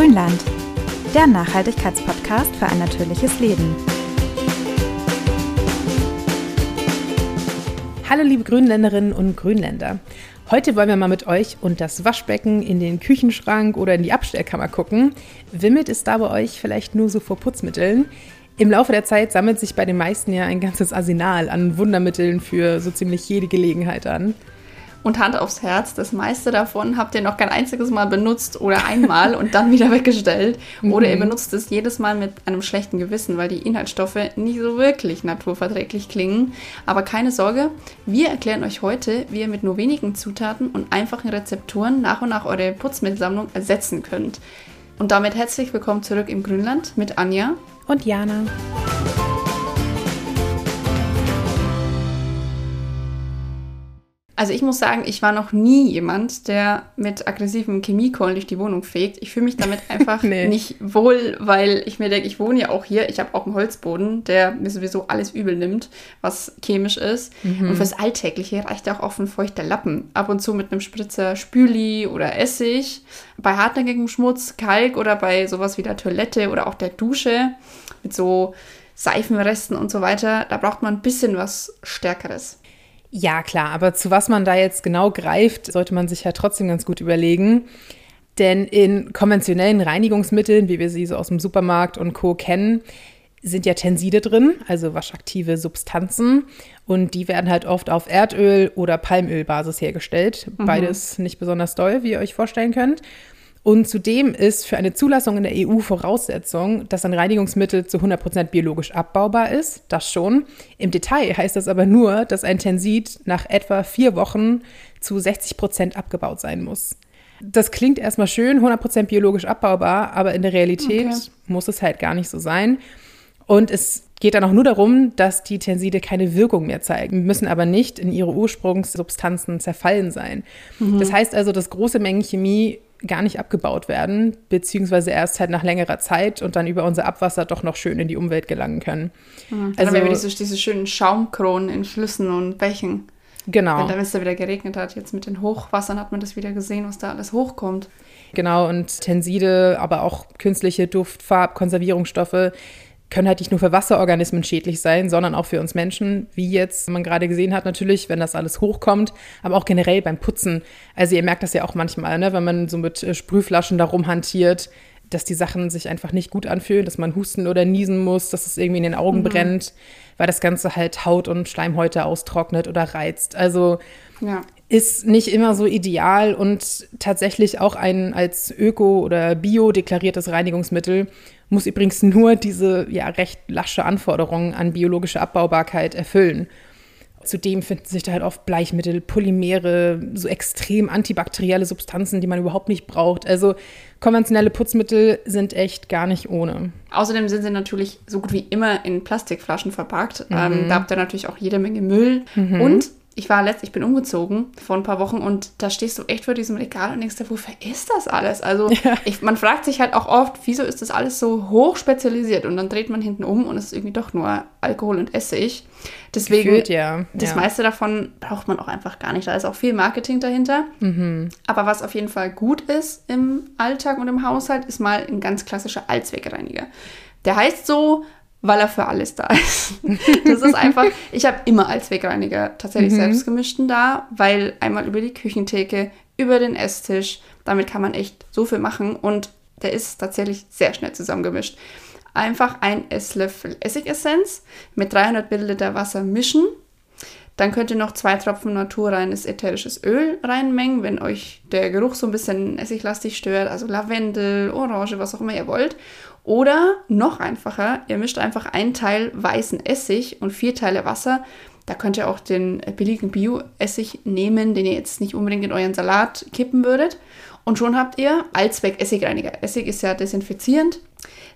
Grünland, der Nachhaltigkeitspodcast für ein natürliches Leben. Hallo liebe Grünländerinnen und Grünländer. Heute wollen wir mal mit euch und das Waschbecken in den Küchenschrank oder in die Abstellkammer gucken. Wimmelt es da bei euch vielleicht nur so vor Putzmitteln? Im Laufe der Zeit sammelt sich bei den meisten ja ein ganzes Arsenal an Wundermitteln für so ziemlich jede Gelegenheit an. Und Hand aufs Herz, das meiste davon habt ihr noch kein einziges Mal benutzt oder einmal und dann wieder weggestellt. Oder ihr mhm. benutzt es jedes Mal mit einem schlechten Gewissen, weil die Inhaltsstoffe nicht so wirklich naturverträglich klingen. Aber keine Sorge, wir erklären euch heute, wie ihr mit nur wenigen Zutaten und einfachen Rezepturen nach und nach eure Putzmittelsammlung ersetzen könnt. Und damit herzlich willkommen zurück im Grünland mit Anja und Jana. Also ich muss sagen, ich war noch nie jemand, der mit aggressivem Chemiekohlen durch die Wohnung fegt. Ich fühle mich damit einfach nee. nicht wohl, weil ich mir denke, ich wohne ja auch hier. Ich habe auch einen Holzboden, der mir sowieso alles übel nimmt, was chemisch ist. Mhm. Und fürs Alltägliche reicht auch oft ein feuchter Lappen. Ab und zu mit einem Spritzer Spüli oder Essig. Bei hartnäckigem Schmutz, Kalk oder bei sowas wie der Toilette oder auch der Dusche mit so Seifenresten und so weiter, da braucht man ein bisschen was Stärkeres. Ja, klar, aber zu was man da jetzt genau greift, sollte man sich ja trotzdem ganz gut überlegen. Denn in konventionellen Reinigungsmitteln, wie wir sie so aus dem Supermarkt und Co. kennen, sind ja Tenside drin, also waschaktive Substanzen. Und die werden halt oft auf Erdöl- oder Palmölbasis hergestellt. Mhm. Beides nicht besonders doll, wie ihr euch vorstellen könnt. Und zudem ist für eine Zulassung in der EU Voraussetzung, dass ein Reinigungsmittel zu 100% biologisch abbaubar ist. Das schon. Im Detail heißt das aber nur, dass ein Tensid nach etwa vier Wochen zu 60% abgebaut sein muss. Das klingt erstmal schön, 100% biologisch abbaubar, aber in der Realität okay. muss es halt gar nicht so sein. Und es geht dann auch nur darum, dass die Tenside keine Wirkung mehr zeigen, müssen aber nicht in ihre Ursprungssubstanzen zerfallen sein. Mhm. Das heißt also, dass große Mengen Chemie gar nicht abgebaut werden, beziehungsweise erst halt nach längerer Zeit und dann über unser Abwasser doch noch schön in die Umwelt gelangen können. Mhm. Also haben wir diese, diese schönen Schaumkronen in Flüssen und Bächen. Genau. Wenn es da wieder geregnet hat, jetzt mit den Hochwassern hat man das wieder gesehen, was da alles hochkommt. Genau, und Tenside, aber auch künstliche Duft-, Farb-, Konservierungsstoffe können halt nicht nur für Wasserorganismen schädlich sein, sondern auch für uns Menschen, wie jetzt man gerade gesehen hat, natürlich, wenn das alles hochkommt, aber auch generell beim Putzen. Also ihr merkt das ja auch manchmal, ne, wenn man so mit äh, Sprühflaschen darum hantiert, dass die Sachen sich einfach nicht gut anfühlen, dass man husten oder niesen muss, dass es irgendwie in den Augen mhm. brennt, weil das Ganze halt Haut und Schleimhäute austrocknet oder reizt. Also ja. Ist nicht immer so ideal und tatsächlich auch ein als Öko- oder Bio deklariertes Reinigungsmittel muss übrigens nur diese ja recht lasche Anforderungen an biologische Abbaubarkeit erfüllen. Zudem finden sich da halt oft Bleichmittel, Polymere, so extrem antibakterielle Substanzen, die man überhaupt nicht braucht. Also konventionelle Putzmittel sind echt gar nicht ohne. Außerdem sind sie natürlich so gut wie immer in Plastikflaschen verpackt. Mhm. Ähm, da habt ihr natürlich auch jede Menge Müll. Mhm. Und ich war letzt, ich bin umgezogen vor ein paar Wochen und da stehst du echt vor diesem Regal und denkst dir, wofür ist das alles? Also ja. ich, man fragt sich halt auch oft, wieso ist das alles so hoch spezialisiert? Und dann dreht man hinten um und es ist irgendwie doch nur Alkohol und Essig. Deswegen, Gefühlt, ja. das ja. meiste davon braucht man auch einfach gar nicht. Da ist auch viel Marketing dahinter. Mhm. Aber was auf jeden Fall gut ist im Alltag und im Haushalt, ist mal ein ganz klassischer Allzweckreiniger. Der heißt so, weil er für alles da ist. Das ist einfach, ich habe immer als Wegreiniger tatsächlich mhm. selbstgemischten da, weil einmal über die Küchentheke, über den Esstisch, damit kann man echt so viel machen und der ist tatsächlich sehr schnell zusammengemischt. Einfach ein Esslöffel Essigessenz mit 300 Milliliter Wasser mischen. Dann könnt ihr noch zwei Tropfen naturreines ätherisches Öl reinmengen, wenn euch der Geruch so ein bisschen essiglastig stört, also Lavendel, Orange, was auch immer ihr wollt. Oder noch einfacher, ihr mischt einfach einen Teil weißen Essig und vier Teile Wasser. Da könnt ihr auch den billigen Bio-Essig nehmen, den ihr jetzt nicht unbedingt in euren Salat kippen würdet. Und schon habt ihr Allzweck-Essigreiniger. Essig ist ja desinfizierend.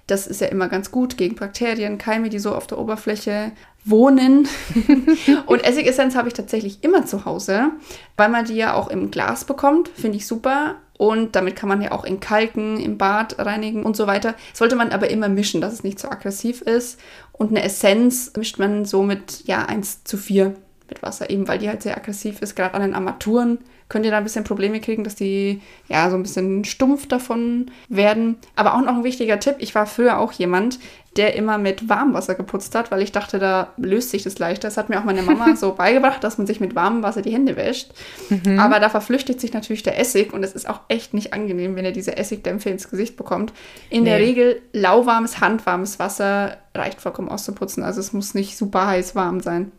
Das ist ja immer ganz gut gegen Bakterien, Keime, die so auf der Oberfläche wohnen. und Essigessenz habe ich tatsächlich immer zu Hause, weil man die ja auch im Glas bekommt. Finde ich super. Und damit kann man ja auch in Kalken, im Bad reinigen und so weiter. Sollte man aber immer mischen, dass es nicht so aggressiv ist. Und eine Essenz mischt man so mit ja, 1 zu 4 mit Wasser, eben weil die halt sehr aggressiv ist. Gerade an den Armaturen könnt ihr da ein bisschen Probleme kriegen, dass die ja so ein bisschen stumpf davon werden. Aber auch noch ein wichtiger Tipp, ich war früher auch jemand, der immer mit Warmwasser geputzt hat, weil ich dachte, da löst sich das leichter. Das hat mir auch meine Mama so beigebracht, dass man sich mit warmem Wasser die Hände wäscht. Mhm. Aber da verflüchtigt sich natürlich der Essig und es ist auch echt nicht angenehm, wenn ihr diese Essigdämpfe ins Gesicht bekommt. In nee. der Regel lauwarmes, handwarmes Wasser reicht vollkommen auszuputzen. Also es muss nicht super heiß warm sein.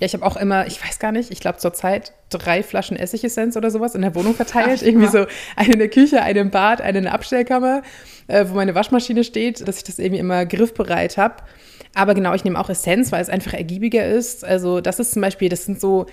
Ja, ich habe auch immer, ich weiß gar nicht, ich glaube zurzeit drei Flaschen Essigessenz oder sowas in der Wohnung verteilt. Ach, Irgendwie so eine in der Küche, eine im Bad, eine in der Abstellkammer, äh, wo meine Waschmaschine steht, dass ich das irgendwie immer griffbereit habe. Aber genau, ich nehme auch Essenz, weil es einfach ergiebiger ist. Also das ist zum Beispiel, das sind so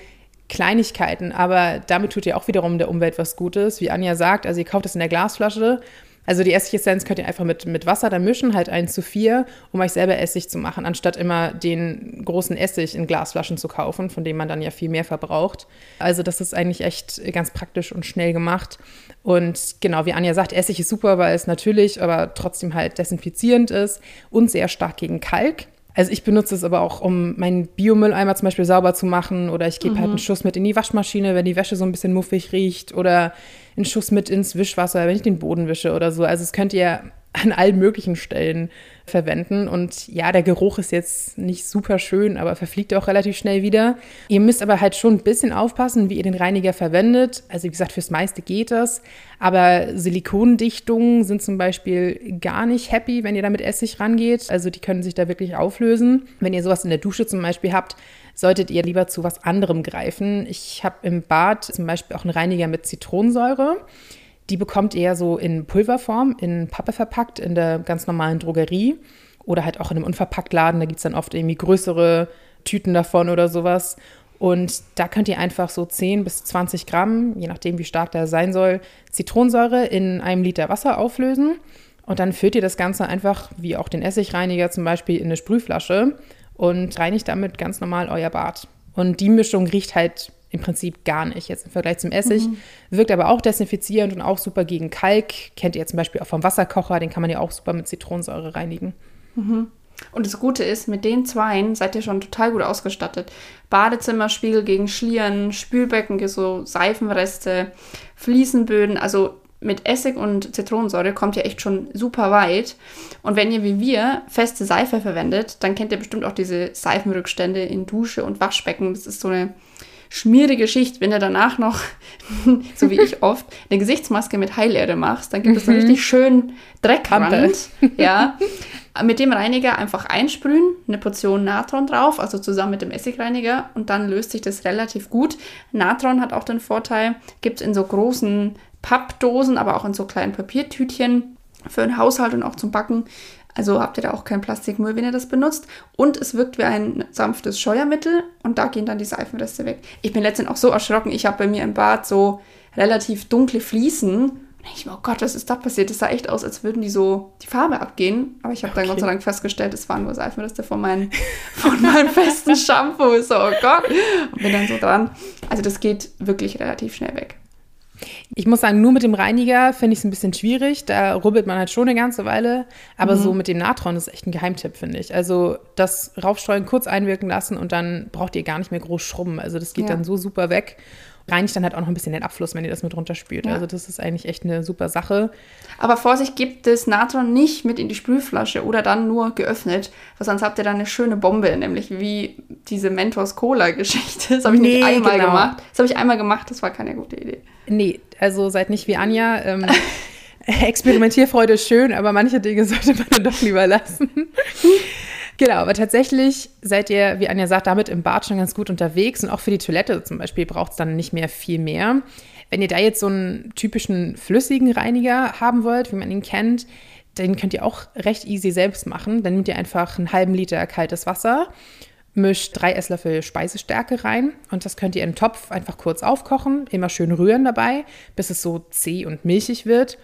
Kleinigkeiten, aber damit tut ihr auch wiederum der Umwelt was Gutes. Wie Anja sagt, also ihr kauft es in der Glasflasche also die Essigessenz könnt ihr einfach mit, mit Wasser dann mischen, halt 1 zu 4, um euch selber Essig zu machen, anstatt immer den großen Essig in Glasflaschen zu kaufen, von dem man dann ja viel mehr verbraucht. Also das ist eigentlich echt ganz praktisch und schnell gemacht. Und genau, wie Anja sagt, Essig ist super, weil es natürlich, aber trotzdem halt desinfizierend ist und sehr stark gegen Kalk. Also ich benutze es aber auch, um meinen Biomülleimer zum Beispiel sauber zu machen oder ich gebe halt mhm. halt einen Schuss mit in die Waschmaschine, wenn die Wäsche so ein bisschen muffig riecht oder einen Schuss mit ins Wischwasser, wenn ich den Boden wische oder so. Also es könnt ihr an allen möglichen Stellen verwenden. Und ja, der Geruch ist jetzt nicht super schön, aber verfliegt auch relativ schnell wieder. Ihr müsst aber halt schon ein bisschen aufpassen, wie ihr den Reiniger verwendet. Also wie gesagt, fürs meiste geht das. Aber Silikondichtungen sind zum Beispiel gar nicht happy, wenn ihr da mit Essig rangeht. Also die können sich da wirklich auflösen. Wenn ihr sowas in der Dusche zum Beispiel habt, solltet ihr lieber zu was anderem greifen. Ich habe im Bad zum Beispiel auch einen Reiniger mit Zitronensäure. Die bekommt ihr so in Pulverform, in Pappe verpackt, in der ganz normalen Drogerie oder halt auch in einem Unverpacktladen. Da gibt es dann oft irgendwie größere Tüten davon oder sowas. Und da könnt ihr einfach so 10 bis 20 Gramm, je nachdem wie stark der sein soll, Zitronensäure in einem Liter Wasser auflösen. Und dann füllt ihr das Ganze einfach, wie auch den Essigreiniger zum Beispiel, in eine Sprühflasche und reinigt damit ganz normal euer Bad. Und die Mischung riecht halt im Prinzip gar nicht jetzt im Vergleich zum Essig. Mhm. Wirkt aber auch desinfizierend und auch super gegen Kalk. Kennt ihr zum Beispiel auch vom Wasserkocher, den kann man ja auch super mit Zitronensäure reinigen. Mhm. Und das Gute ist, mit den zweien seid ihr schon total gut ausgestattet. Badezimmerspiegel gegen Schlieren, Spülbecken, so Seifenreste, Fliesenböden. Also mit Essig und Zitronensäure kommt ihr echt schon super weit. Und wenn ihr wie wir feste Seife verwendet, dann kennt ihr bestimmt auch diese Seifenrückstände in Dusche und Waschbecken. Das ist so eine schmierige Schicht, wenn du danach noch, so wie ich oft, eine Gesichtsmaske mit Heilerde machst, dann gibt es mhm. einen richtig schönen Dreckrand. ja. Mit dem Reiniger einfach einsprühen, eine Portion Natron drauf, also zusammen mit dem Essigreiniger und dann löst sich das relativ gut. Natron hat auch den Vorteil, gibt es in so großen Pappdosen, aber auch in so kleinen Papiertütchen für den Haushalt und auch zum Backen. Also habt ihr da auch kein Plastikmüll, wenn ihr das benutzt. Und es wirkt wie ein sanftes Scheuermittel und da gehen dann die Seifenreste weg. Ich bin letztendlich auch so erschrocken. Ich habe bei mir im Bad so relativ dunkle Fliesen. Und ich mir, oh Gott, was ist da passiert? Das sah echt aus, als würden die so die Farbe abgehen. Aber ich habe okay. dann Gott sei Dank festgestellt, es waren nur Seifenreste von, mein, von meinem festen Shampoo. So, oh Gott. Und bin dann so dran. Also das geht wirklich relativ schnell weg. Ich muss sagen, nur mit dem Reiniger finde ich es ein bisschen schwierig. Da rubbelt man halt schon eine ganze Weile. Aber mhm. so mit dem Natron ist echt ein Geheimtipp, finde ich. Also das Raufstreuen kurz einwirken lassen und dann braucht ihr gar nicht mehr groß schrubben. Also das geht ja. dann so super weg. Reinigt dann halt auch noch ein bisschen den Abfluss, wenn ihr das mit runterspült. Ja. Also das ist eigentlich echt eine super Sache. Aber Vorsicht, gibt das Natron nicht mit in die Sprühflasche oder dann nur geöffnet, weil sonst habt ihr dann eine schöne Bombe, nämlich wie diese Mentos Cola Geschichte. Das habe ich nee, nicht einmal genau. gemacht. Das habe ich einmal gemacht, das war keine gute Idee. Nee, also seid nicht wie Anja. Ähm, Experimentierfreude ist schön, aber manche Dinge sollte man dann doch lieber lassen. genau, aber tatsächlich seid ihr, wie Anja sagt, damit im Bad schon ganz gut unterwegs und auch für die Toilette zum Beispiel braucht es dann nicht mehr viel mehr. Wenn ihr da jetzt so einen typischen flüssigen Reiniger haben wollt, wie man ihn kennt, den könnt ihr auch recht easy selbst machen. Dann nehmt ihr einfach einen halben Liter kaltes Wasser mischt drei Esslöffel Speisestärke rein und das könnt ihr im Topf einfach kurz aufkochen, immer schön rühren dabei, bis es so zäh und milchig wird.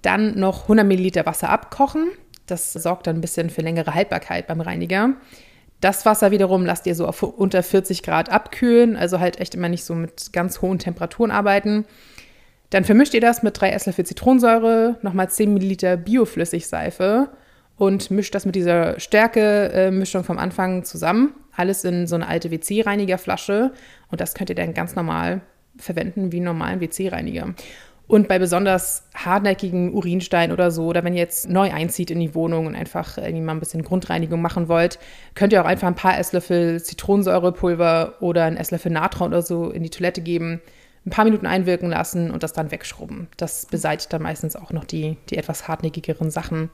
Dann noch 100 Milliliter Wasser abkochen. Das sorgt dann ein bisschen für längere Haltbarkeit beim Reiniger. Das Wasser wiederum lasst ihr so auf unter 40 Grad abkühlen, also halt echt immer nicht so mit ganz hohen Temperaturen arbeiten. Dann vermischt ihr das mit drei Esslöffel Zitronensäure, nochmal 10 Milliliter Bioflüssigseife und mischt das mit dieser Stärke-Mischung vom Anfang zusammen. Alles in so eine alte WC-Reinigerflasche. Und das könnt ihr dann ganz normal verwenden wie einen normalen WC-Reiniger. Und bei besonders hartnäckigen Urinstein oder so, oder wenn ihr jetzt neu einzieht in die Wohnung und einfach irgendwie mal ein bisschen Grundreinigung machen wollt, könnt ihr auch einfach ein paar Esslöffel Zitronensäurepulver oder einen Esslöffel Natron oder so in die Toilette geben, ein paar Minuten einwirken lassen und das dann wegschrubben. Das beseitigt dann meistens auch noch die, die etwas hartnäckigeren Sachen.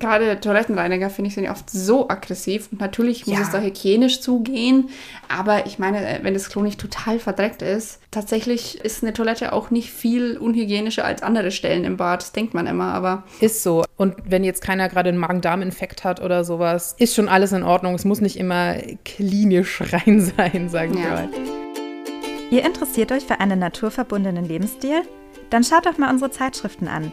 Gerade Toilettenreiniger finde ich sind ja oft so aggressiv und natürlich muss Ja. es da hygienisch zugehen, aber ich meine, äh, wenn das Klo nicht total verdreckt ist, tatsächlich ist eine Toilette auch nicht viel unhygienischer als andere Stellen im Bad, das denkt man immer, aber Ist so. Und wenn jetzt keiner gerade einen Magen-Darm-Infekt hat oder sowas, ist schon alles in Ordnung. Es muss nicht immer klinisch rein sein, sagen wir Ja. mal. Ihr interessiert euch für einen naturverbundenen Lebensstil? Dann schaut doch mal unsere Zeitschriften an.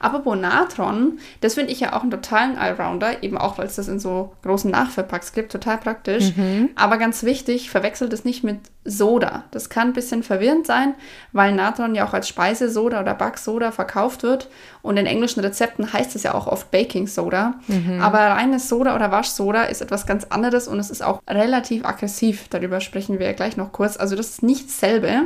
Apropos Natron, das finde ich ja auch einen totalen Allrounder, eben auch, weil es das in so großen Nachfüllpacks gibt, total praktisch. Aber ganz wichtig, verwechselt es nicht mit Soda. Das kann ein bisschen verwirrend sein, weil Natron ja auch als Speisesoda oder Backsoda verkauft wird. Und in englischen Rezepten heißt es ja auch oft Baking Soda. Aber reines Soda oder Waschsoda ist etwas ganz anderes und es ist auch relativ aggressiv. Darüber sprechen wir gleich noch kurz. Also das ist nicht dasselbe.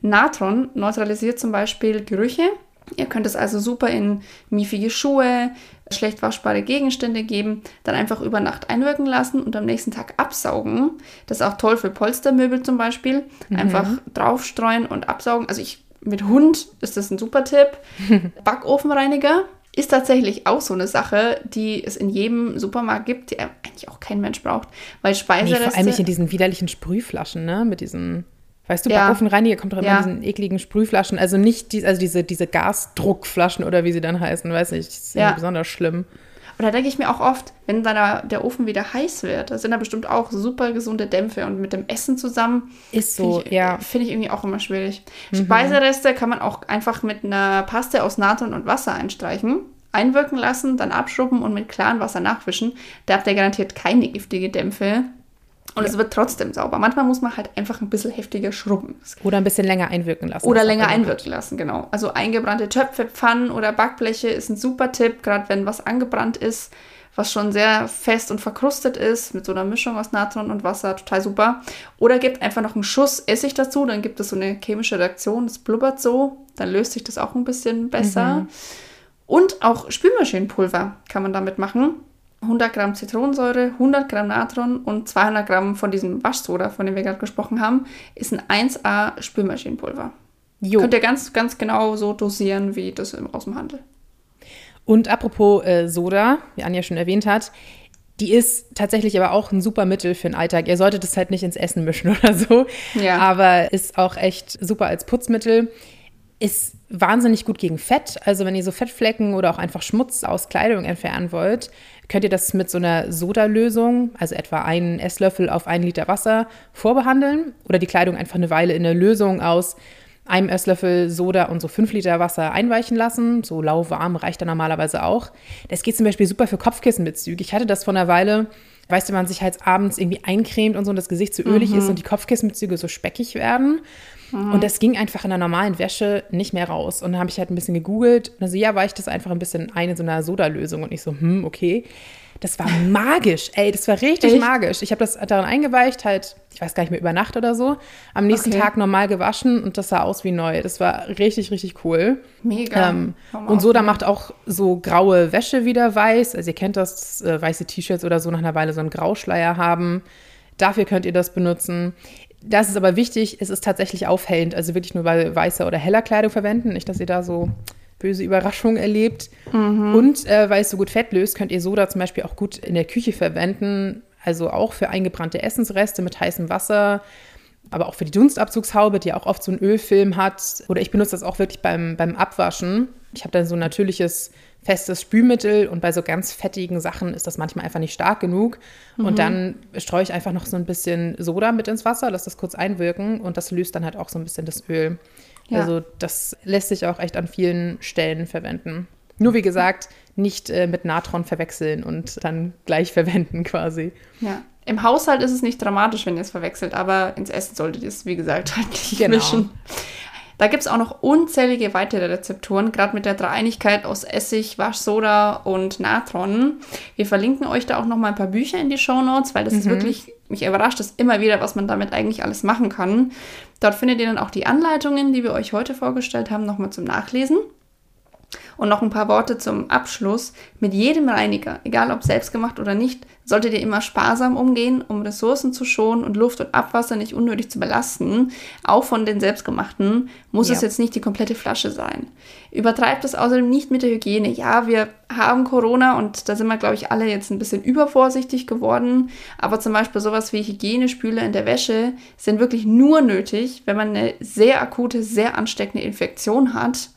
Natron neutralisiert zum Beispiel Gerüche. Ihr könnt es also super in miefige Schuhe, schlecht waschbare Gegenstände geben, dann einfach über Nacht einwirken lassen und am nächsten Tag absaugen. Das ist auch toll für Polstermöbel zum Beispiel. Einfach draufstreuen und absaugen. Also ich mit Hund ist das ein super Tipp. Backofenreiniger ist tatsächlich auch so eine Sache, die es in jedem Supermarkt gibt, die eigentlich auch kein Mensch braucht, weil Nee, Speisereste... vor allem nicht in diesen widerlichen Sprühflaschen, ne? Mit diesen, weißt du, Ja. Backofenreiniger kommt doch immer Ja. in diesen ekligen Sprühflaschen. Also nicht die, also diese, diese Gasdruckflaschen oder wie sie dann heißen, weiß nicht. Das ist Ja. besonders schlimm. Und da denke ich mir auch oft, wenn dann der- Ofen wieder heiß wird, da sind da bestimmt auch super gesunde Dämpfe und mit dem Essen zusammen Ist so, finde ich, ja. finde ich irgendwie auch immer schwierig. Speisereste kann man auch einfach mit einer Paste aus Natron und Wasser einstreichen, einwirken lassen, dann abschrubben und mit klarem Wasser nachwischen. Da habt ihr garantiert keine giftige Dämpfe. Und es wird trotzdem sauber. Manchmal muss man halt einfach ein bisschen heftiger schrubben. Oder ein bisschen länger einwirken lassen. Oder länger einwirken lassen, genau. Also eingebrannte Töpfe, Pfannen oder Backbleche ist ein super Tipp, gerade wenn was angebrannt ist, was schon sehr fest und verkrustet ist, mit so einer Mischung aus Natron und Wasser, total super. Oder gebt einfach noch einen Schuss Essig dazu, dann gibt es so eine chemische Reaktion, das blubbert so, dann löst sich das auch ein bisschen besser. Und auch Spülmaschinenpulver kann man damit machen. 100 Gramm Zitronensäure, 100 Gramm Natron und 200 Gramm von diesem Waschsoda, von dem wir gerade gesprochen haben, ist ein 1A Spülmaschinenpulver. Jo. Könnt ihr ganz, ganz genau so dosieren, wie das im, aus dem Handel. Und apropos äh, Soda, wie Anja schon erwähnt hat, die ist tatsächlich aber auch ein super Mittel für den Alltag. Ihr solltet es halt nicht ins Essen mischen oder so. Ja. Aber ist auch echt super als Putzmittel. Ist wahnsinnig gut gegen Fett. Also wenn ihr so Fettflecken oder auch einfach Schmutz aus Kleidung entfernen wollt, könnt ihr das mit so einer Sodalösung, also etwa einen Esslöffel auf einen Liter Wasser, vorbehandeln. Oder die Kleidung einfach eine Weile in der Lösung aus einem Esslöffel Soda und so fünf Liter Wasser einweichen lassen. So lauwarm reicht da normalerweise auch. Das geht zum Beispiel super für Kopfkissenbezüge. Ich hatte das vor einer Weile, weißt du, wenn man sich halt abends irgendwie eincremt und so und das Gesicht so ölig ist und die Kopfkissenbezüge so speckig werden. Und das ging einfach in der normalen Wäsche nicht mehr raus. Und dann habe ich halt ein bisschen gegoogelt. Und also ja, weicht das einfach ein bisschen ein in so einer Sodalösung. Und ich so, hm, okay. Das war magisch, ey, das war richtig Echt? magisch. Ich habe das darin eingeweicht, halt, ich weiß gar nicht mehr, über Nacht oder so. Am nächsten Okay. Tag normal gewaschen und das sah aus wie neu. Das war richtig, richtig cool. Mega. Ähm, mal und Soda macht auch so graue Wäsche wieder weiß. Also ihr kennt das, äh, weiße T-Shirts oder so nach einer Weile so einen Grauschleier haben. Dafür könnt ihr das benutzen. Das ist aber wichtig, es ist tatsächlich aufhellend. Also wirklich nur bei weißer oder heller Kleidung verwenden. Nicht, dass ihr da so böse Überraschungen erlebt. Und äh, weil es so gut Fett löst, könnt ihr Soda zum Beispiel auch gut in der Küche verwenden. Also auch für eingebrannte Essensreste mit heißem Wasser aber auch für die Dunstabzugshaube, die auch oft so einen Ölfilm hat. Oder ich benutze das auch wirklich beim, beim Abwaschen. Ich habe dann so ein natürliches, festes Spülmittel und bei so ganz fettigen Sachen ist das manchmal einfach nicht stark genug. Und dann streue ich einfach noch so ein bisschen Soda mit ins Wasser, lasse das kurz einwirken und das löst dann halt auch so ein bisschen das Öl. Ja. Also das lässt sich auch echt an vielen Stellen verwenden. Nur wie gesagt, nicht äh, mit Natron verwechseln und dann gleich verwenden quasi. Ja. Im Haushalt ist es nicht dramatisch, wenn ihr es verwechselt, aber ins Essen solltet ihr es, wie gesagt, halt nicht genau. mischen. Da gibt es auch noch unzählige weitere Rezepturen, gerade mit der Dreieinigkeit aus Essig, Waschsoda und Natron. Wir verlinken euch da auch noch mal ein paar Bücher in die Show Notes, weil das mhm. ist wirklich, mich überrascht es immer wieder, was man damit eigentlich alles machen kann. Dort findet ihr dann auch die Anleitungen, die wir euch heute vorgestellt haben, nochmal zum Nachlesen. Und noch ein paar Worte zum Abschluss. Mit jedem Reiniger, egal ob selbstgemacht oder nicht, solltet ihr immer sparsam umgehen, um Ressourcen zu schonen und Luft und Abwasser nicht unnötig zu belasten. Auch von den selbstgemachten muss ja. es jetzt nicht die komplette Flasche sein. Übertreibt es außerdem nicht mit der Hygiene. Ja, wir haben Corona und da sind wir, glaube ich, alle jetzt ein bisschen übervorsichtig geworden. Aber zum Beispiel sowas wie Hygienespüle in der Wäsche sind wirklich nur nötig, wenn man eine sehr akute, sehr ansteckende Infektion hat.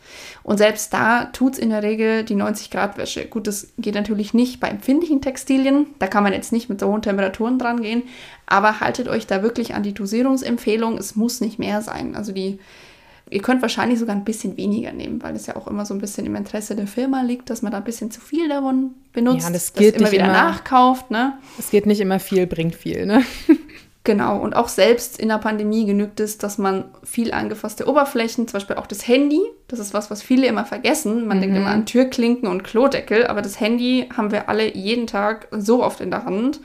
Und selbst da tut es in der Regel die 90-Grad-Wäsche. Gut, das geht natürlich nicht bei empfindlichen Textilien. Da kann man jetzt nicht mit so hohen Temperaturen dran gehen. Aber haltet euch da wirklich an die Dosierungsempfehlung. Es muss nicht mehr sein. Also die, ihr könnt wahrscheinlich sogar ein bisschen weniger nehmen, weil es ja auch immer so ein bisschen im Interesse der Firma liegt, dass man da ein bisschen zu viel davon benutzt, ja, das geht das immer wieder immer, nachkauft. Ne? Es geht nicht immer viel, bringt viel. Ne? Genau, und auch selbst in der Pandemie genügt es, dass man viel angefasste Oberflächen, zum Beispiel auch das Handy, das ist was, was viele immer vergessen. Man mhm. denkt immer an Türklinken und Klodeckel, aber das Handy haben wir alle jeden Tag so oft in der Hand.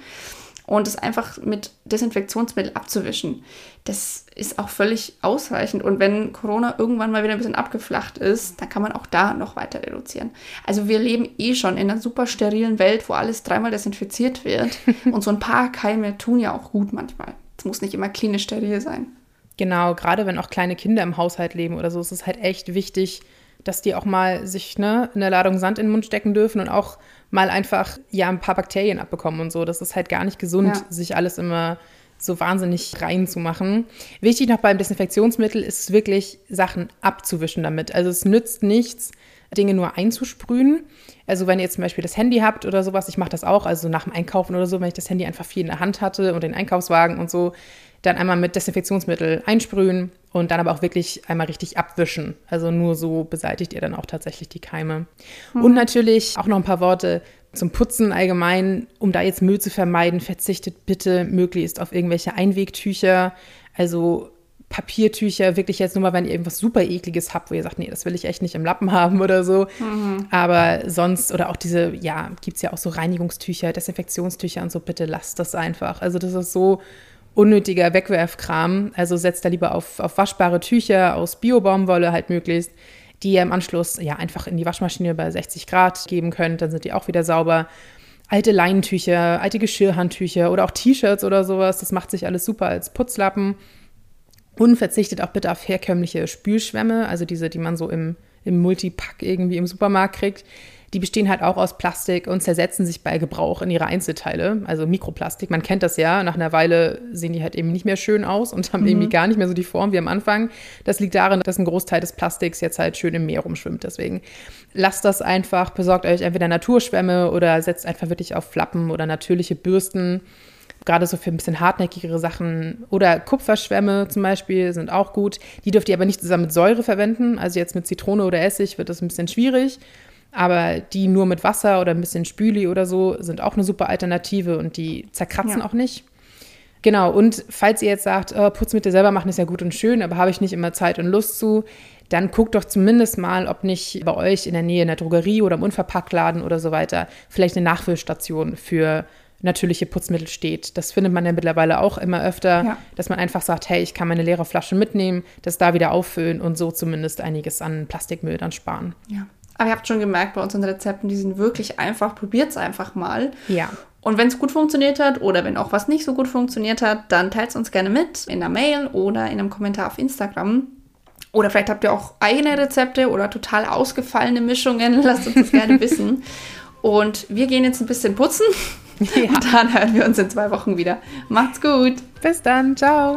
Und es einfach mit Desinfektionsmittel abzuwischen, das ist auch völlig ausreichend. Und wenn Corona irgendwann mal wieder ein bisschen abgeflacht ist, dann kann man auch da noch weiter reduzieren. Also wir leben eh schon in einer super sterilen Welt, wo alles dreimal desinfiziert wird. Und so ein paar Keime tun ja auch gut manchmal. Es muss nicht immer klinisch steril sein. Genau, gerade wenn auch kleine Kinder im Haushalt leben oder so, ist es halt echt wichtig, dass die auch mal sich ne, eine Ladung Sand in den Mund stecken dürfen und auch mal einfach ja ein paar Bakterien abbekommen und so. Das ist halt gar nicht gesund, ja. sich alles immer so wahnsinnig reinzumachen. Wichtig noch beim Desinfektionsmittel ist wirklich Sachen abzuwischen damit. Also es nützt nichts, Dinge nur einzusprühen. Also wenn ihr jetzt zum Beispiel das Handy habt oder sowas, ich mache das auch, also nach dem Einkaufen oder so, wenn ich das Handy einfach viel in der Hand hatte und den Einkaufswagen und so, dann einmal mit Desinfektionsmittel einsprühen und dann aber auch wirklich einmal richtig abwischen. Also nur so beseitigt ihr dann auch tatsächlich die Keime. Mhm. Und natürlich auch noch ein paar Worte zum Putzen allgemein, um da jetzt Müll zu vermeiden, verzichtet bitte möglichst auf irgendwelche Einwegtücher. Also Papiertücher, wirklich jetzt nur mal, wenn ihr irgendwas super ekliges habt, wo ihr sagt, nee, das will ich echt nicht im Lappen haben oder so. Mhm. Aber sonst, oder auch diese, ja, gibt es ja auch so Reinigungstücher, Desinfektionstücher und so, bitte lasst das einfach. Also das ist so unnötiger Wegwerfkram. Also setzt da lieber auf, auf waschbare Tücher aus Bio-Baumwolle halt möglichst, die ihr im Anschluss ja einfach in die Waschmaschine bei 60 Grad geben könnt. Dann sind die auch wieder sauber. Alte Leinentücher, alte Geschirrhandtücher oder auch T-Shirts oder sowas. Das macht sich alles super als Putzlappen. Und verzichtet auch bitte auf herkömmliche Spülschwämme, also diese, die man so im, im Multipack irgendwie im Supermarkt kriegt die bestehen halt auch aus Plastik und zersetzen sich bei Gebrauch in ihre Einzelteile, also Mikroplastik. Man kennt das ja, nach einer Weile sehen die halt eben nicht mehr schön aus und haben mhm. irgendwie gar nicht mehr so die Form wie am Anfang. Das liegt darin, dass ein Großteil des Plastiks jetzt halt schön im Meer rumschwimmt. Deswegen lasst das einfach, besorgt euch entweder Naturschwämme oder setzt einfach wirklich auf Flappen oder natürliche Bürsten gerade so für ein bisschen hartnäckigere Sachen. Oder Kupferschwämme zum Beispiel sind auch gut. Die dürft ihr aber nicht zusammen mit Säure verwenden. Also jetzt mit Zitrone oder Essig wird das ein bisschen schwierig. Aber die nur mit Wasser oder ein bisschen Spüli oder so sind auch eine super Alternative und die zerkratzen ja. auch nicht. Genau, und falls ihr jetzt sagt, oh, Putzmittel selber machen ist ja gut und schön, aber habe ich nicht immer Zeit und Lust zu, dann guckt doch zumindest mal, ob nicht bei euch in der Nähe in der Drogerie oder im Unverpacktladen oder so weiter vielleicht eine Nachfüllstation für natürliche Putzmittel steht. Das findet man ja mittlerweile auch immer öfter, ja. dass man einfach sagt, hey, ich kann meine leere Flasche mitnehmen, das da wieder auffüllen und so zumindest einiges an Plastikmüll dann sparen. Ja. Aber ihr habt schon gemerkt, bei unseren Rezepten, die sind wirklich einfach. Probiert es einfach mal. Ja. Und wenn es gut funktioniert hat oder wenn auch was nicht so gut funktioniert hat, dann teilt es uns gerne mit in der Mail oder in einem Kommentar auf Instagram. Oder vielleicht habt ihr auch eigene Rezepte oder total ausgefallene Mischungen. Lasst uns das gerne wissen. Und wir gehen jetzt ein bisschen putzen. Ja. Und dann hören wir uns in zwei Wochen wieder. Macht's gut. Bis dann. Ciao.